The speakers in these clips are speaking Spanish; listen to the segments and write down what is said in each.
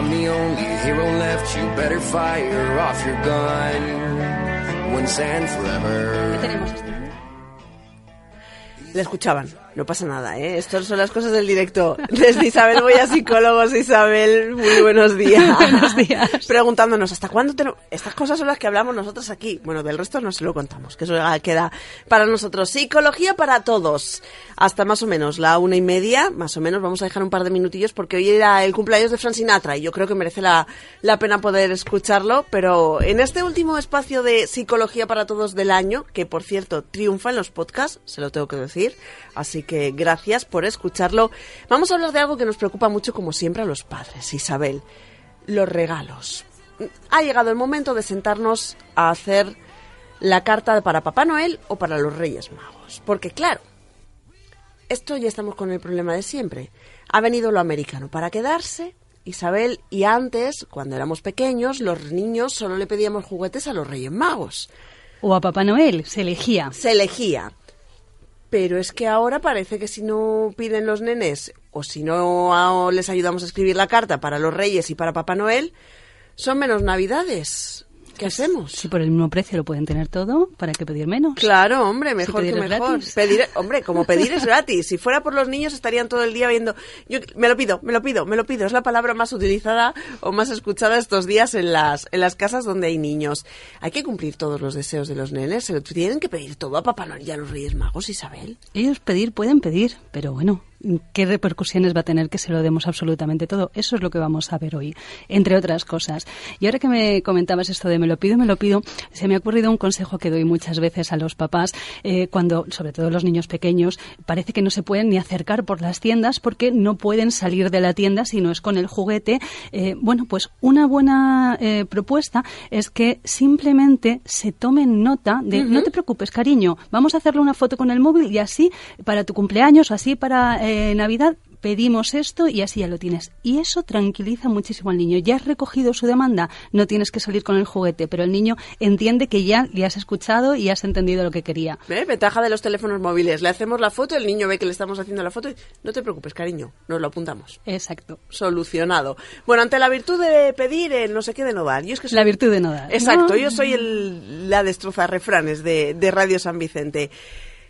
I'm the only hero left. You better fire off your gun once and forever. La escuchaban, no pasa nada, ¿eh? Estas son las cosas del directo. Desde Isabel Voy a Psicólogos, Isabel, muy buenos días. buenos días. Preguntándonos, ¿hasta cuándo tenemos...? Estas cosas son las que hablamos nosotros aquí. Bueno, del resto no se lo contamos, que eso queda para nosotros. Psicología para todos. Hasta más o menos la una y media, más o menos, vamos a dejar un par de minutillos porque hoy era el cumpleaños de Fran Sinatra y yo creo que merece la, la pena poder escucharlo, pero en este último espacio de Psicología para todos del año, que por cierto triunfa en los podcasts, se lo tengo que decir, Así que gracias por escucharlo. Vamos a hablar de algo que nos preocupa mucho, como siempre, a los padres, Isabel. Los regalos. Ha llegado el momento de sentarnos a hacer la carta para Papá Noel o para los Reyes Magos. Porque claro, esto ya estamos con el problema de siempre. Ha venido lo americano para quedarse, Isabel, y antes, cuando éramos pequeños, los niños solo le pedíamos juguetes a los Reyes Magos. O a Papá Noel, se elegía. Se elegía. Pero es que ahora parece que si no piden los nenes o si no les ayudamos a escribir la carta para los Reyes y para Papá Noel, son menos Navidades. ¿Qué hacemos? Si por el mismo precio lo pueden tener todo, ¿para qué pedir menos? Claro, hombre, mejor Si que mejor. Pedir, hombre, como pedir es gratis. Si fuera por los niños estarían todo el día viendo, yo me lo pido, me lo pido, me lo pido. Es la palabra más utilizada o más escuchada estos días en las en las casas donde hay niños. Hay que cumplir todos los deseos de los nenes. Se lo tienen que pedir todo a Papá Noel y a los Reyes Magos, Isabel. Ellos pedir pueden pedir, pero bueno, ¿qué repercusiones va a tener que se lo demos absolutamente todo? Eso es lo que vamos a ver hoy, entre otras cosas. Y ahora que me comentabas esto de me lo pido, me lo pido, se me ha ocurrido un consejo que doy muchas veces a los papás eh, cuando, sobre todo los niños pequeños, parece que no se pueden ni acercar por las tiendas porque no pueden salir de la tienda si no es con el juguete. Eh, bueno, pues una buena eh, propuesta es que simplemente se tomen nota de no te preocupes, cariño, vamos a hacerle una foto con el móvil y así para tu cumpleaños o así para eh, Navidad pedimos esto y así ya lo tienes. Y eso tranquiliza muchísimo al niño. Ya has recogido su demanda, no tienes que salir con el juguete, pero el niño entiende que ya le has escuchado y has entendido lo que quería. ¿Eh? Ventaja de los teléfonos móviles. Le hacemos la foto, el niño ve que le estamos haciendo la foto y no te preocupes, cariño, nos lo apuntamos. Exacto. Solucionado. Bueno, ante la virtud de pedir el no sé qué de no dar. Yo es que soy- La virtud de no dar. Exacto, ¿no? yo soy el, la destroza refranes de, de Radio San Vicente.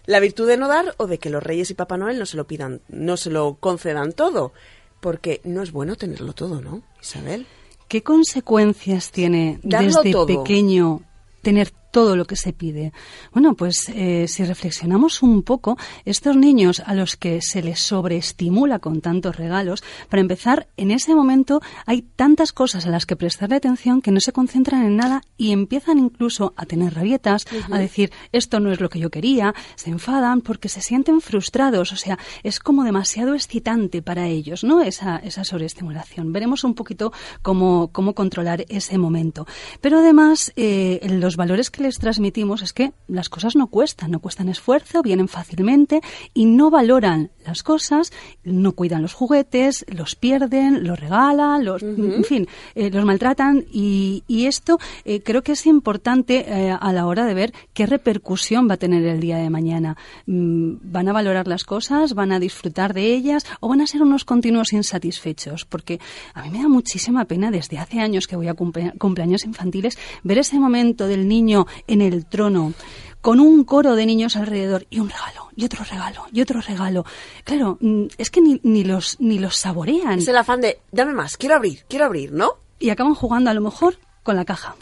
La virtud de no dar o de que los Reyes y Papá Noel no se lo pidan, no se lo concedan todo. Porque no es bueno tenerlo todo, ¿no, Isabel? ¿Qué consecuencias tiene Darlo desde todo. pequeño tener todo lo que se pide? Bueno, pues eh, si reflexionamos un poco, estos niños a los que se les sobreestimula con tantos regalos, para empezar, en ese momento hay tantas cosas a las que prestarle atención que no se concentran en nada y empiezan incluso a tener rabietas, a decir, esto no es lo que yo quería, se enfadan porque se sienten frustrados, o sea, es como demasiado excitante para ellos, ¿no? Esa, esa sobreestimulación. Veremos un poquito cómo, cómo controlar ese momento. Pero además, eh, los valores que les transmitimos es que las cosas no cuestan, no cuestan esfuerzo, vienen fácilmente y no valoran las cosas, no cuidan los juguetes, los pierden, los regalan, los, en fin, eh, los maltratan y, y esto eh, creo que es importante eh, a la hora de ver qué repercusión va a tener el día de mañana. Mm, ¿Van a valorar las cosas? ¿Van a disfrutar de ellas? ¿O van a ser unos continuos insatisfechos? Porque a mí me da muchísima pena desde hace años que voy a cumple- cumpleaños infantiles ver ese momento del niño en el trono con un coro de niños alrededor y un regalo y otro regalo y otro regalo. Claro, mm, es que ni, ni los ni los saborean Es el afán de, dame más, quiero abrir, quiero abrir, ¿no? y acaban jugando a lo mejor con la caja.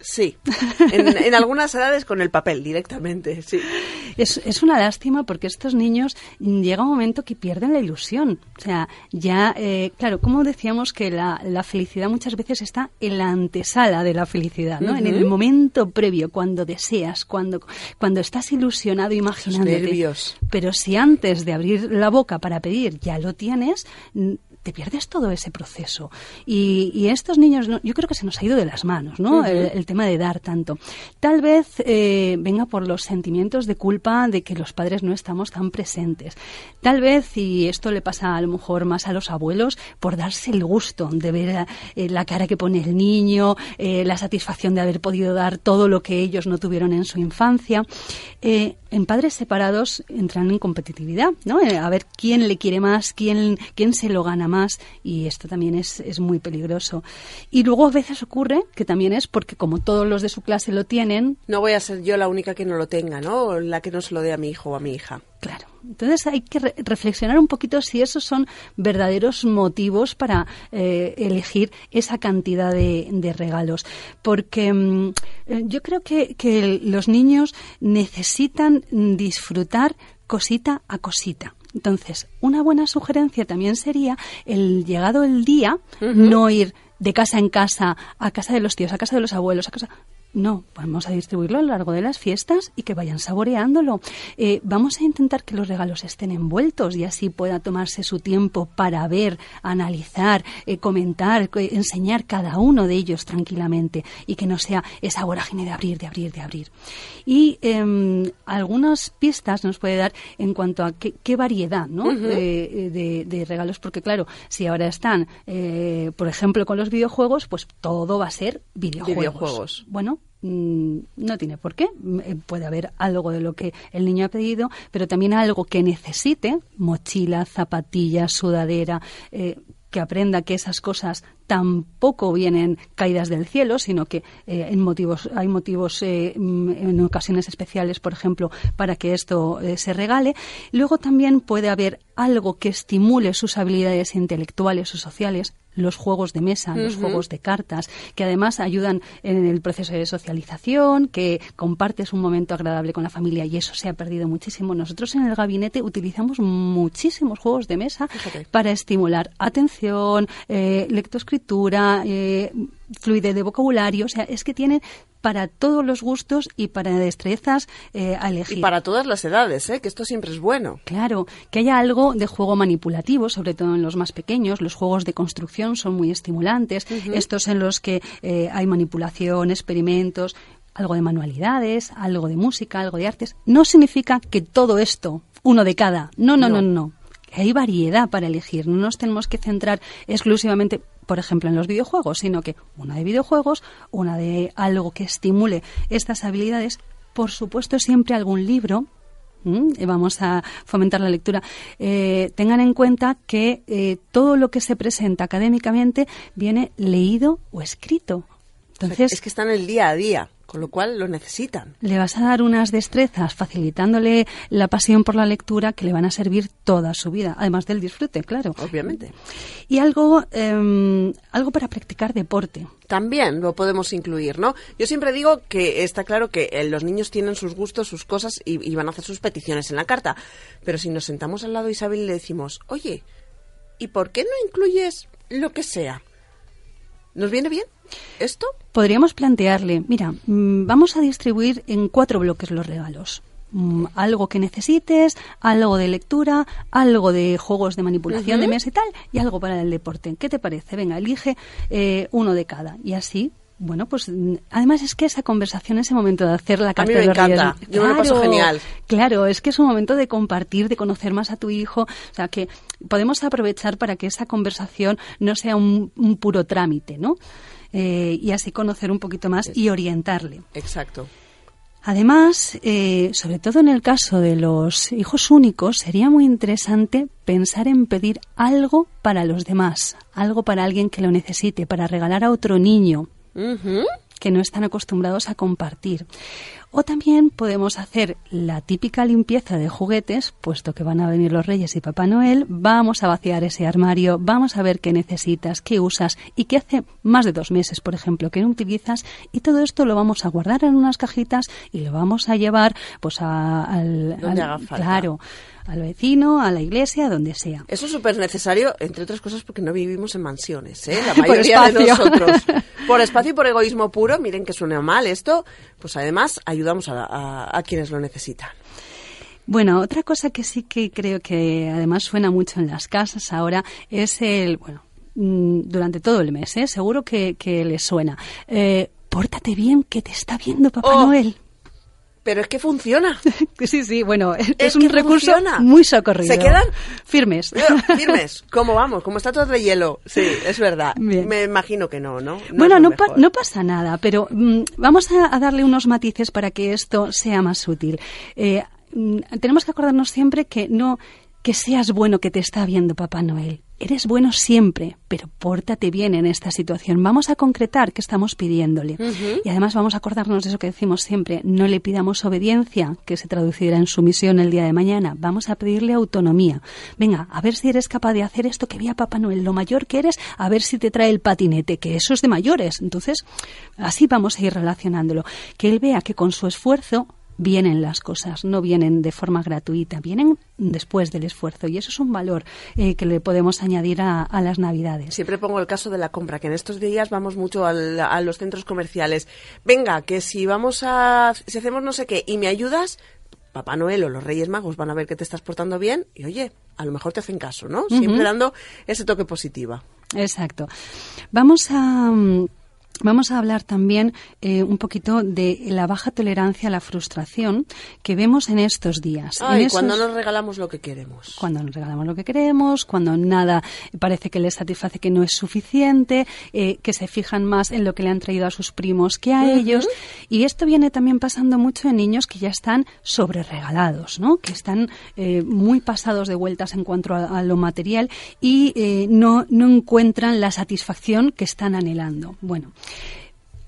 Sí. En, en algunas edades con el papel directamente, sí. Es, es una lástima porque estos niños mm, llega un momento que pierden la ilusión. O sea, ya, eh, claro, como decíamos que la, la felicidad muchas veces está en la antesala de la felicidad, ¿no? En el momento previo, cuando deseas, cuando, cuando estás ilusionado imaginándote. nervios. Pero si antes de abrir la boca para pedir ya lo tienes, mm, te pierdes todo ese proceso. Y, estos niños, yo creo que se nos ha ido de las manos, ¿no? el, tema de dar tanto. Tal vez eh, venga por los sentimientos de culpa de que los padres no estamos tan presentes. Tal vez, y esto le pasa a lo mejor más a los abuelos, por darse el gusto de ver eh, la cara que pone el niño, eh, la satisfacción de haber podido dar todo lo que ellos no tuvieron en su infancia. en padres separados entran en competitividad, ¿no? a ver quién le quiere más, quién, quién se lo gana más, y esto también es, es muy peligroso. Y luego a veces ocurre que también es porque como todos los de su clase lo tienen... No voy a ser yo la única que no lo tenga, ¿no? La que no se lo dé a mi hijo o a mi hija. Claro. Entonces hay que reflexionar un poquito si esos son verdaderos motivos para eh, elegir esa cantidad de, regalos. Porque mm, eh, yo creo que, que los niños necesitan disfrutar cosita a cosita. Entonces, una buena sugerencia también sería el llegado el día, no ir de casa en casa, a casa de los tíos, a casa de los abuelos, a casa no, vamos a distribuirlo a lo largo de las fiestas y que vayan saboreándolo. Eh, vamos a intentar que los regalos estén envueltos y así pueda tomarse su tiempo para ver, analizar, eh, comentar, enseñar cada uno de ellos tranquilamente y que no sea esa vorágine de abrir, de abrir, de abrir. Y em, algunas pistas nos puede dar en cuanto a qué, variedad ¿no? de, regalos, porque claro, si ahora están, eh, por ejemplo, con los videojuegos, pues todo va a ser videojuegos. videojuegos. Bueno, no tiene por qué. Mm, eh, puede haber algo de lo que el niño ha pedido, pero también algo que necesite, mochila, zapatilla, sudadera, eh, que aprenda que esas cosas tampoco vienen caídas del cielo, sino que eh, en motivos, hay motivos mm, en ocasiones especiales, por ejemplo, para que esto se regale. Luego también puede haber algo que estimule sus habilidades intelectuales o sociales, los juegos de mesa, los juegos de cartas, que además ayudan en el proceso de socialización, que compartes un momento agradable con la familia y eso se ha perdido muchísimo. Nosotros en el gabinete utilizamos muchísimos juegos de mesa para estimular atención, eh, lectoescritura, eh, fluidez de vocabulario, o sea, es que tienen para todos los gustos y para destrezas eh, a elegir. Y para todas las edades, ¿eh? que esto siempre es bueno. Claro, que haya algo de juego manipulativo, sobre todo en los más pequeños. Los juegos de construcción son muy estimulantes. Estos en los que eh, hay manipulación, experimentos, algo de manualidades, algo de música, algo de artes. No significa que todo esto, uno de cada. No, no, no, no. no. Hay variedad para elegir. No nos tenemos que centrar exclusivamente por ejemplo, en los videojuegos, sino que una de videojuegos, una de algo que estimule estas habilidades, por supuesto siempre algún libro vamos a fomentar la lectura, eh, tengan en cuenta que eh, todo lo que se presenta académicamente viene leído o escrito. Entonces, es que está en el día a día con lo cual lo necesitan. Le vas a dar unas destrezas facilitándole la pasión por la lectura que le van a servir toda su vida, además del disfrute, claro. Obviamente. Y algo, em, algo para practicar deporte. También lo podemos incluir, ¿no? Yo siempre digo que está claro que eh, los niños tienen sus gustos, sus cosas y, van a hacer sus peticiones en la carta. Pero si nos sentamos al lado de Isabel y le decimos, oye, ¿y por qué no incluyes lo que sea? ¿Nos viene bien esto? Podríamos plantearle, mira, mm, vamos a distribuir en cuatro bloques los regalos. Mm, algo que necesites, algo de lectura, algo de juegos de manipulación de mesa y tal, y algo para el deporte. ¿Qué te parece? Venga, elige eh, uno de cada. Y así bueno, pues mm, además es que esa conversación, ese momento de hacer la carta a mí me encanta. Yo me lo paso genial. Claro, es que es un momento de compartir, de conocer más a tu hijo, o sea que podemos aprovechar para que esa conversación no sea un, puro trámite, ¿no? Eh, y así conocer un poquito más y orientarle. Exacto. Además, eh, sobre todo en el caso de los hijos únicos, sería muy interesante pensar en pedir algo para los demás, algo para alguien que lo necesite, para regalar a otro niño que no están acostumbrados a compartir. O también podemos hacer la típica limpieza de juguetes, puesto que van a venir los Reyes y Papá Noel, vamos a vaciar ese armario, vamos a ver qué necesitas, qué usas y qué hace más de dos meses, por ejemplo, que no utilizas y todo esto lo vamos a guardar en unas cajitas y lo vamos a llevar pues al, claro al vecino, a la iglesia, donde sea. Eso es súper necesario, entre otras cosas, porque no vivimos en mansiones, ¿eh? La mayoría de nosotros. Por espacio y por egoísmo puro, miren que suena mal esto, pues además ayudamos a, a quienes lo necesitan. Bueno, otra cosa que sí que creo que además suena mucho en las casas ahora es el, bueno, mm, durante todo el mes, ¿eh? seguro que, que les suena. Eh, pórtate bien, que te está viendo Papá Oh. Noel. Pero es que funciona. Sí, sí, bueno, es, Es un recurso funciona. muy socorrido. ¿Se quedan? Firmes. Pero, Firmes, ¿cómo vamos? Como estatuas de hielo. Sí, es verdad. Bien. Me imagino que no, ¿no? bueno, no, pa- mejor. no pasa nada, pero mm, vamos a, a darle unos matices para que esto sea más útil. Eh, mm, tenemos que acordarnos siempre que no que seas bueno que te está viendo Papá Noel. Eres bueno siempre, pero pórtate bien en esta situación. Vamos a concretar qué estamos pidiéndole. Y además vamos a acordarnos de eso que decimos siempre. No le pidamos obediencia, que se traducirá en sumisión el día de mañana. Vamos a pedirle autonomía. Venga, a ver si eres capaz de hacer esto que vea Papá Noel. Lo mayor que eres, a ver si te trae el patinete, que eso es de mayores. Entonces, así vamos a ir relacionándolo. Que él vea que con su esfuerzo vienen las cosas, no vienen de forma gratuita, vienen después del esfuerzo y eso es un valor eh, que le podemos añadir a, a las Navidades. Siempre pongo el caso de la compra, que en estos días vamos mucho al- a los centros comerciales. Venga, que si vamos a... si hacemos no sé qué y me ayudas, Papá Noel o los Reyes Magos van a ver que te estás portando bien y oye, a lo mejor te hacen caso, ¿no? Siempre dando ese toque positivo. Exacto. Vamos a. Vamos a hablar también eh, un poquito de la baja tolerancia a la frustración que vemos en estos días. En Ay, esos- cuando nos regalamos lo que queremos. cuando nos regalamos lo que queremos, cuando nada parece que les satisface que no es suficiente, eh, que se fijan más en lo que le han traído a sus primos que a ellos. Y esto viene también pasando mucho en niños que ya están sobre regalados, ¿no? que están eh, muy pasados de vueltas en cuanto a, a lo material y no, no encuentran la satisfacción que están anhelando. Bueno,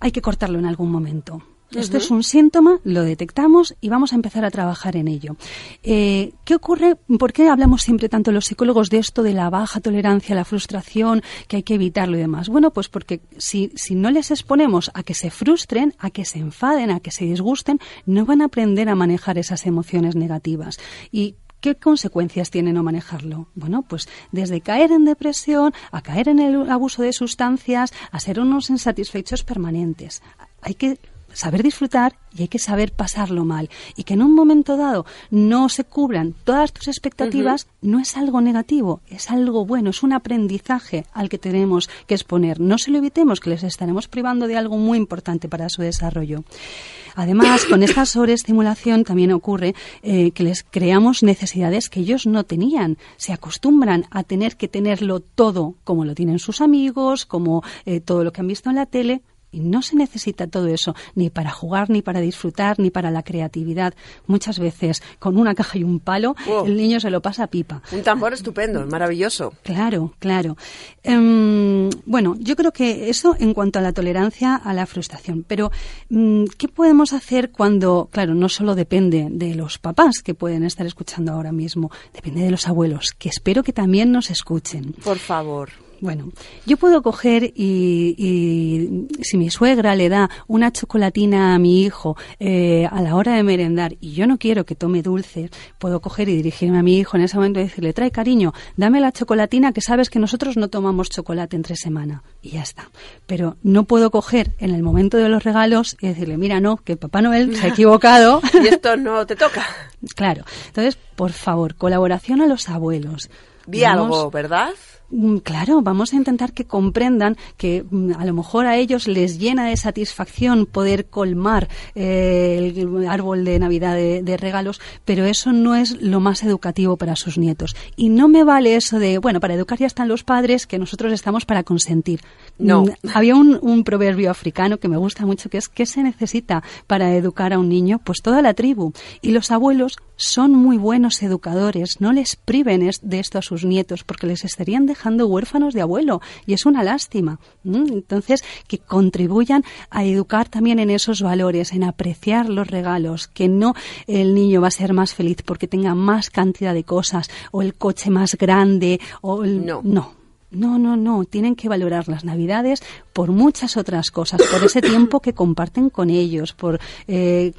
hay que cortarlo en algún momento. Esto es un síntoma, lo detectamos y vamos a empezar a trabajar en ello. Eh, ¿Qué ocurre? ¿Por qué hablamos siempre tanto los psicólogos de esto de la baja tolerancia la frustración, que hay que evitarlo y demás? Bueno, pues porque si, si no les exponemos a que se frustren, a que se enfaden, a que se disgusten, no van a aprender a manejar esas emociones negativas. Y ¿Qué consecuencias tiene no manejarlo? Bueno, pues desde caer en depresión, a caer en el abuso de sustancias, a ser unos insatisfechos permanentes. Hay que saber disfrutar y hay que saber pasarlo mal. Y que en un momento dado no se cubran todas tus expectativas no es algo negativo, es algo bueno, es un aprendizaje al que tenemos que exponer. No se lo evitemos, que les estaremos privando de algo muy importante para su desarrollo. Además, con esta sobreestimulación también ocurre eh, que les creamos necesidades que ellos no tenían. Se acostumbran a tener que tenerlo todo como lo tienen sus amigos, como eh, todo lo que han visto en la tele. Y no se necesita todo eso, ni para jugar, ni para disfrutar, ni para la creatividad. Muchas veces, con una caja y un palo, Wow. el niño se lo pasa a pipa. Un tambor estupendo, maravilloso. Claro, claro. Em, bueno, yo creo que eso en cuanto a la tolerancia a la frustración. Pero, mm, ¿qué podemos hacer cuando, claro, no solo depende de los papás que pueden estar escuchando ahora mismo, depende de los abuelos, que espero que también nos escuchen? Por favor. Bueno, yo puedo coger y, y si mi suegra le da una chocolatina a mi hijo eh, a la hora de merendar y yo no quiero que tome dulce, puedo coger y dirigirme a mi hijo en ese momento y decirle, trae cariño, dame la chocolatina que sabes que nosotros no tomamos chocolate entre semana. Y ya está. Pero no puedo coger en el momento de los regalos y decirle, mira, no, que Papá Noel se ha equivocado. Y esto no te toca. claro. Entonces, por favor, colaboración a los abuelos. Di Vamos- algo, ¿verdad? Mm, Claro, vamos a intentar que comprendan que mm, a lo mejor a ellos les llena de satisfacción poder colmar eh, el árbol de Navidad de, de regalos, pero eso no es lo más educativo para sus nietos. Y no me vale eso de, bueno, para educar ya están los padres, que nosotros estamos para consentir. No. Mm, Había un, un proverbio africano que me gusta mucho, que es ¿qué se necesita para educar a un niño? Pues toda la tribu. Y los abuelos son muy buenos educadores, no les priven de esto a sus nietos, porque les estarían dejando huérfanos de abuelo, y es una lástima. Entonces, que contribuyan a educar también en esos valores, en apreciar los regalos, que no el niño va a ser más feliz porque tenga más cantidad de cosas, o el coche más grande, o el... No. no. No, no, no. Tienen que valorar las Navidades por muchas otras cosas, por ese tiempo que comparten con ellos, por eh,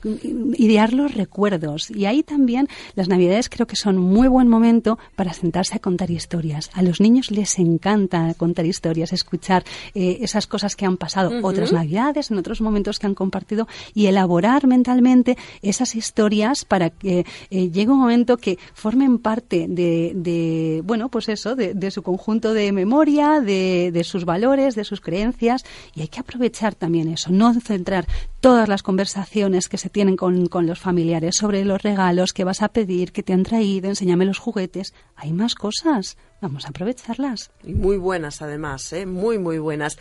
idear los recuerdos. Y ahí también las Navidades creo que son muy buen momento para sentarse a contar historias. A los niños les encanta contar historias, escuchar eh, esas cosas que han pasado, otras Navidades, en otros momentos que han compartido y elaborar mentalmente esas historias para que eh, llegue un momento que formen parte de, bueno, pues eso, de, de su conjunto de memoria, de, de, sus valores, de sus creencias, y hay que aprovechar también eso, no centrar todas las conversaciones que se tienen con, con los familiares sobre los regalos que vas a pedir, que te han traído, enséñame los juguetes. Hay más cosas, vamos a aprovecharlas. Y muy buenas además, ¿eh? muy, muy buenas.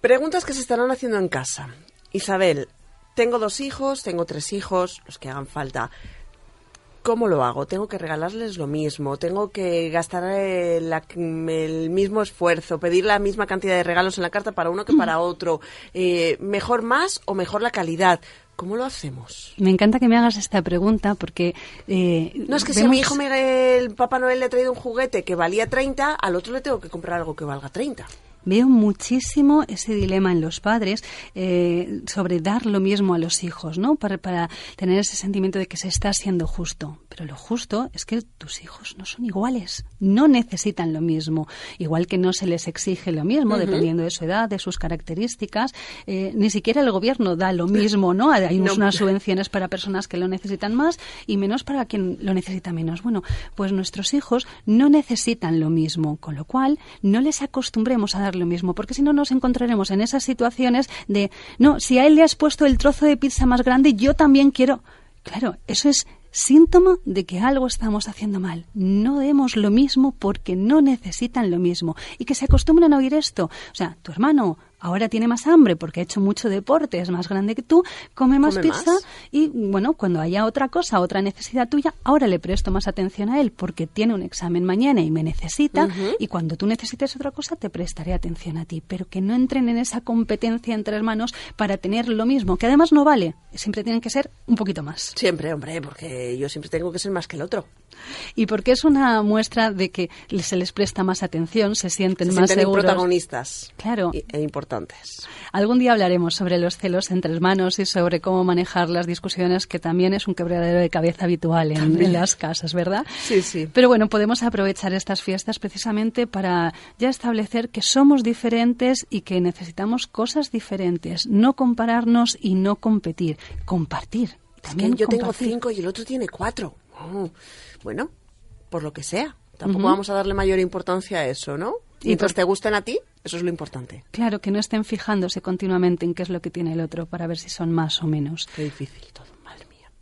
Preguntas que se estarán haciendo en casa. Isabel, tengo dos hijos, tengo tres hijos, los que hagan falta. ¿Cómo lo hago? ¿Tengo que regalarles lo mismo? ¿Tengo que gastar el, el, mismo esfuerzo? ¿Pedir la misma cantidad de regalos en la carta para uno que para otro? Eh, ¿Mejor más o mejor la calidad? ¿Cómo lo hacemos? Me encanta que me hagas esta pregunta porque... Eh, no, es que vemos... si a mi hijo me, el Papá Noel le ha traído un juguete que valía 30, al otro le tengo que comprar algo que valga 30 veo muchísimo ese dilema en los padres eh, sobre dar lo mismo a los hijos, ¿no? Para, para, tener ese sentimiento de que se está haciendo justo. Pero lo justo es que tus hijos no son iguales, no necesitan lo mismo. Igual que no se les exige lo mismo, uh -huh. dependiendo de su edad, de sus características. Eh, ni siquiera el gobierno da lo mismo, ¿no? Hay no. unas subvenciones para personas que lo necesitan más y menos para quien lo necesita menos. Bueno, pues nuestros hijos no necesitan lo mismo, con lo cual no les acostumbremos a dar lo mismo, porque si no nos encontraremos en esas situaciones de, no, si a él le has puesto el trozo de pizza más grande, yo también quiero. Claro, eso es síntoma de que algo estamos haciendo mal. No demos lo mismo porque no necesitan lo mismo. Y que se acostumbren a oír esto. O sea, tu hermano ahora tiene más hambre porque ha hecho mucho deporte, es más grande que tú, come más ¿Come pizza más? y bueno, cuando haya otra cosa, otra necesidad tuya, ahora le presto más atención a él porque tiene un examen mañana y me necesita y cuando tú necesites otra cosa te prestaré atención a ti, pero que no entren en esa competencia entre hermanos para tener lo mismo, que además no vale, siempre tienen que ser un poquito más. Siempre, hombre, porque yo siempre tengo que ser más que el otro. Y porque es una muestra de que se les presta más atención, se sienten Se más sienten seguros. protagonistas. Claro. E importantes. Algún día hablaremos sobre los celos entre hermanos y sobre cómo manejar las discusiones, que también es un quebradero de cabeza habitual en, en las casas, ¿verdad? Sí, sí. Pero bueno, podemos aprovechar estas fiestas precisamente para ya establecer que somos diferentes y que necesitamos cosas diferentes, no compararnos y no competir, compartir. Es que También yo tengo compartir. cinco y el otro tiene cuatro. Oh, Bueno, por lo que sea. Tampoco Ujú. vamos a darle mayor importancia a eso, ¿no? Y Mientras te gusten a ti, eso es lo importante. Claro, que no estén fijándose continuamente en qué es lo que tiene el otro para ver si son más o menos. Qué difícil todo.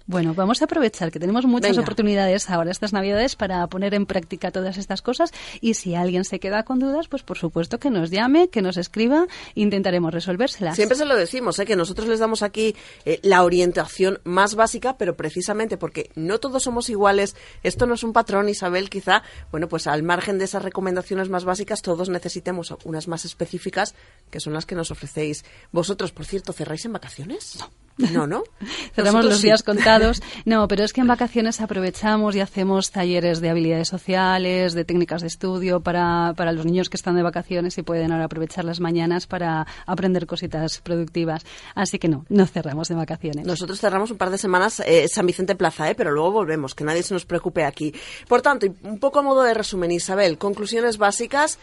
Bueno, vamos a aprovechar que tenemos muchas Venga. oportunidades ahora estas Navidades para poner en práctica todas estas cosas y si alguien se queda con dudas, pues por supuesto que nos llame, que nos escriba, intentaremos resolvérselas. Siempre se lo decimos, ¿eh? que nosotros les damos aquí eh, la orientación más básica, pero precisamente porque no todos somos iguales, esto no es un patrón, Isabel, quizá, bueno, pues al margen de esas recomendaciones más básicas, todos necesitemos unas más específicas, que son las que nos ofrecéis. Vosotros, por cierto, ¿cerráis en vacaciones? No, ¿no? Cerramos Nosotros los sí. días contados. No, pero es que en vacaciones aprovechamos y hacemos talleres de habilidades sociales, de técnicas de estudio para, para los niños que están de vacaciones y pueden ahora aprovechar las mañanas para aprender cositas productivas. Así que no, no cerramos en vacaciones. Nosotros cerramos un par de semanas eh, San Vicente Plaza, ¿eh? pero luego volvemos, que nadie se nos preocupe aquí. Por tanto, un poco a modo de resumen, Isabel, conclusiones básicas,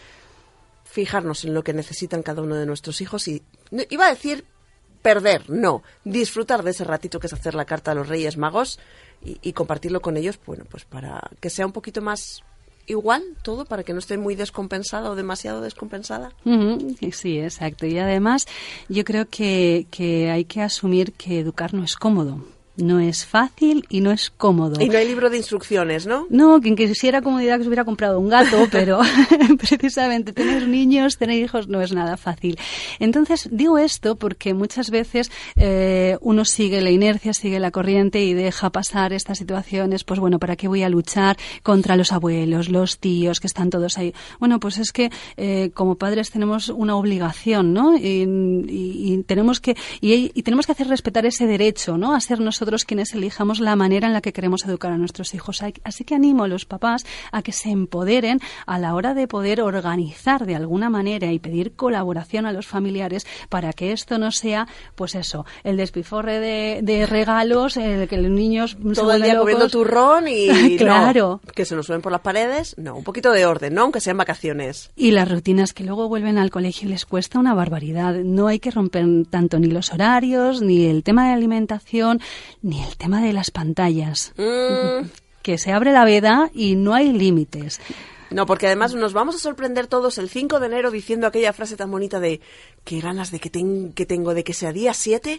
fijarnos en lo que necesitan cada uno de nuestros hijos y, no, iba a decir perder, no, disfrutar de ese ratito que es hacer la carta a los Reyes Magos y, compartirlo con ellos, bueno, pues para que sea un poquito más igual todo, para que no esté muy descompensada o demasiado descompensada. Sí, exacto. Y además yo creo que, que hay que asumir que educar no es cómodo. No es fácil y no es cómodo. Y no hay libro de instrucciones, ¿no? No, quien quisiera comodidad que se hubiera comprado un gato, pero precisamente tener niños, tener hijos no es nada fácil. Entonces, digo esto porque muchas veces eh, uno sigue la inercia, sigue la corriente y deja pasar estas situaciones, pues bueno, ¿para qué voy a luchar contra los abuelos, los tíos, que están todos ahí? Bueno, pues es que eh, como padres tenemos una obligación, ¿no? Y, y- y tenemos que y, y tenemos que hacer respetar ese derecho, ¿no? A ser nosotros nosotros quienes elijamos la manera en la que queremos educar a nuestros hijos. Así que animo a los papás a que se empoderen a la hora de poder organizar de alguna manera y pedir colaboración a los familiares para que esto no sea, pues eso, el despiforre de, regalos, el que los niños todo el día comiendo turrón y claro, que se nos suben por las paredes, no, un poquito de orden, ¿no? Aunque sean vacaciones. Y las rutinas que luego vuelven al colegio les cuesta una barbaridad. No hay que romper tanto ni los horarios, ni el tema de alimentación, ni el tema de las pantallas. Mm. Que se abre la veda y no hay límites. No, porque además nos vamos a sorprender todos el 5 de enero diciendo aquella frase tan bonita de qué ganas de que, que tengo de que sea día 7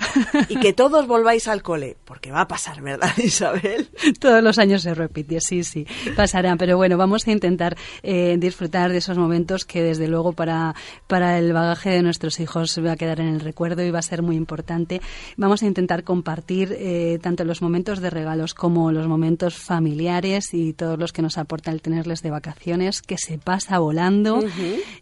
y que todos volváis al cole. Porque va a pasar, ¿verdad, Isabel? Todos los años se repite, sí, sí, pasarán. Pero bueno, vamos a intentar eh, disfrutar de esos momentos que desde luego para, para el bagaje de nuestros hijos va a quedar en el recuerdo y va a ser muy importante. Vamos a intentar compartir eh, tanto los momentos de regalos como los momentos familiares y todos los que nos aporta el tenerles de vacaciones que se pasa volando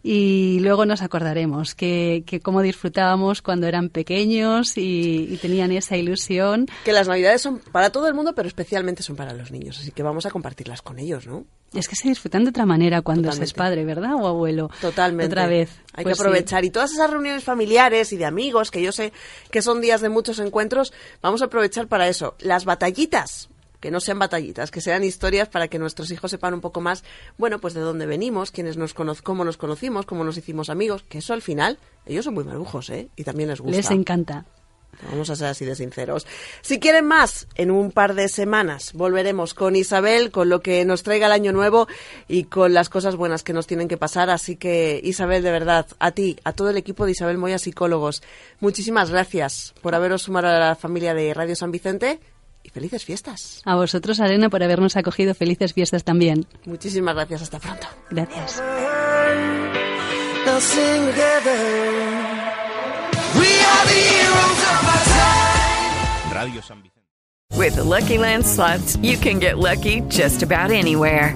y luego nos acordaremos que, que cómo disfrutábamos cuando eran pequeños y, tenían esa ilusión. Que las navidades son para todo el mundo, pero especialmente son para los niños, así que vamos a compartirlas con ellos, ¿no? Es que se disfrutan de otra manera cuando se es padre, ¿verdad? O abuelo. Totalmente. Otra vez. Hay que pues aprovechar. Y todas esas reuniones familiares y de amigos, que yo sé que son días de muchos encuentros, vamos a aprovechar para eso. Las batallitas que no sean batallitas, que sean historias para que nuestros hijos sepan un poco más, bueno, pues de dónde venimos, quiénes nos cómo nos conocimos, cómo nos hicimos amigos, que eso al final, ellos son muy marujos, ¿eh? Y también les gusta. Les encanta. Vamos a ser así de sinceros. Si quieren más, en un par de semanas volveremos con Isabel, con lo que nos traiga el año nuevo y con las cosas buenas que nos tienen que pasar. Así que, Isabel, de verdad, a ti, a todo el equipo de Isabel Moya Psicólogos, muchísimas gracias por haberos sumado a la familia de Radio San Vicente y felices fiestas. A vosotros, Arena, por habernos acogido. Felices fiestas también. Muchísimas gracias. Hasta pronto. Gracias. Radio San Vicente. With the Lucky Land slots, you can get lucky just about anywhere.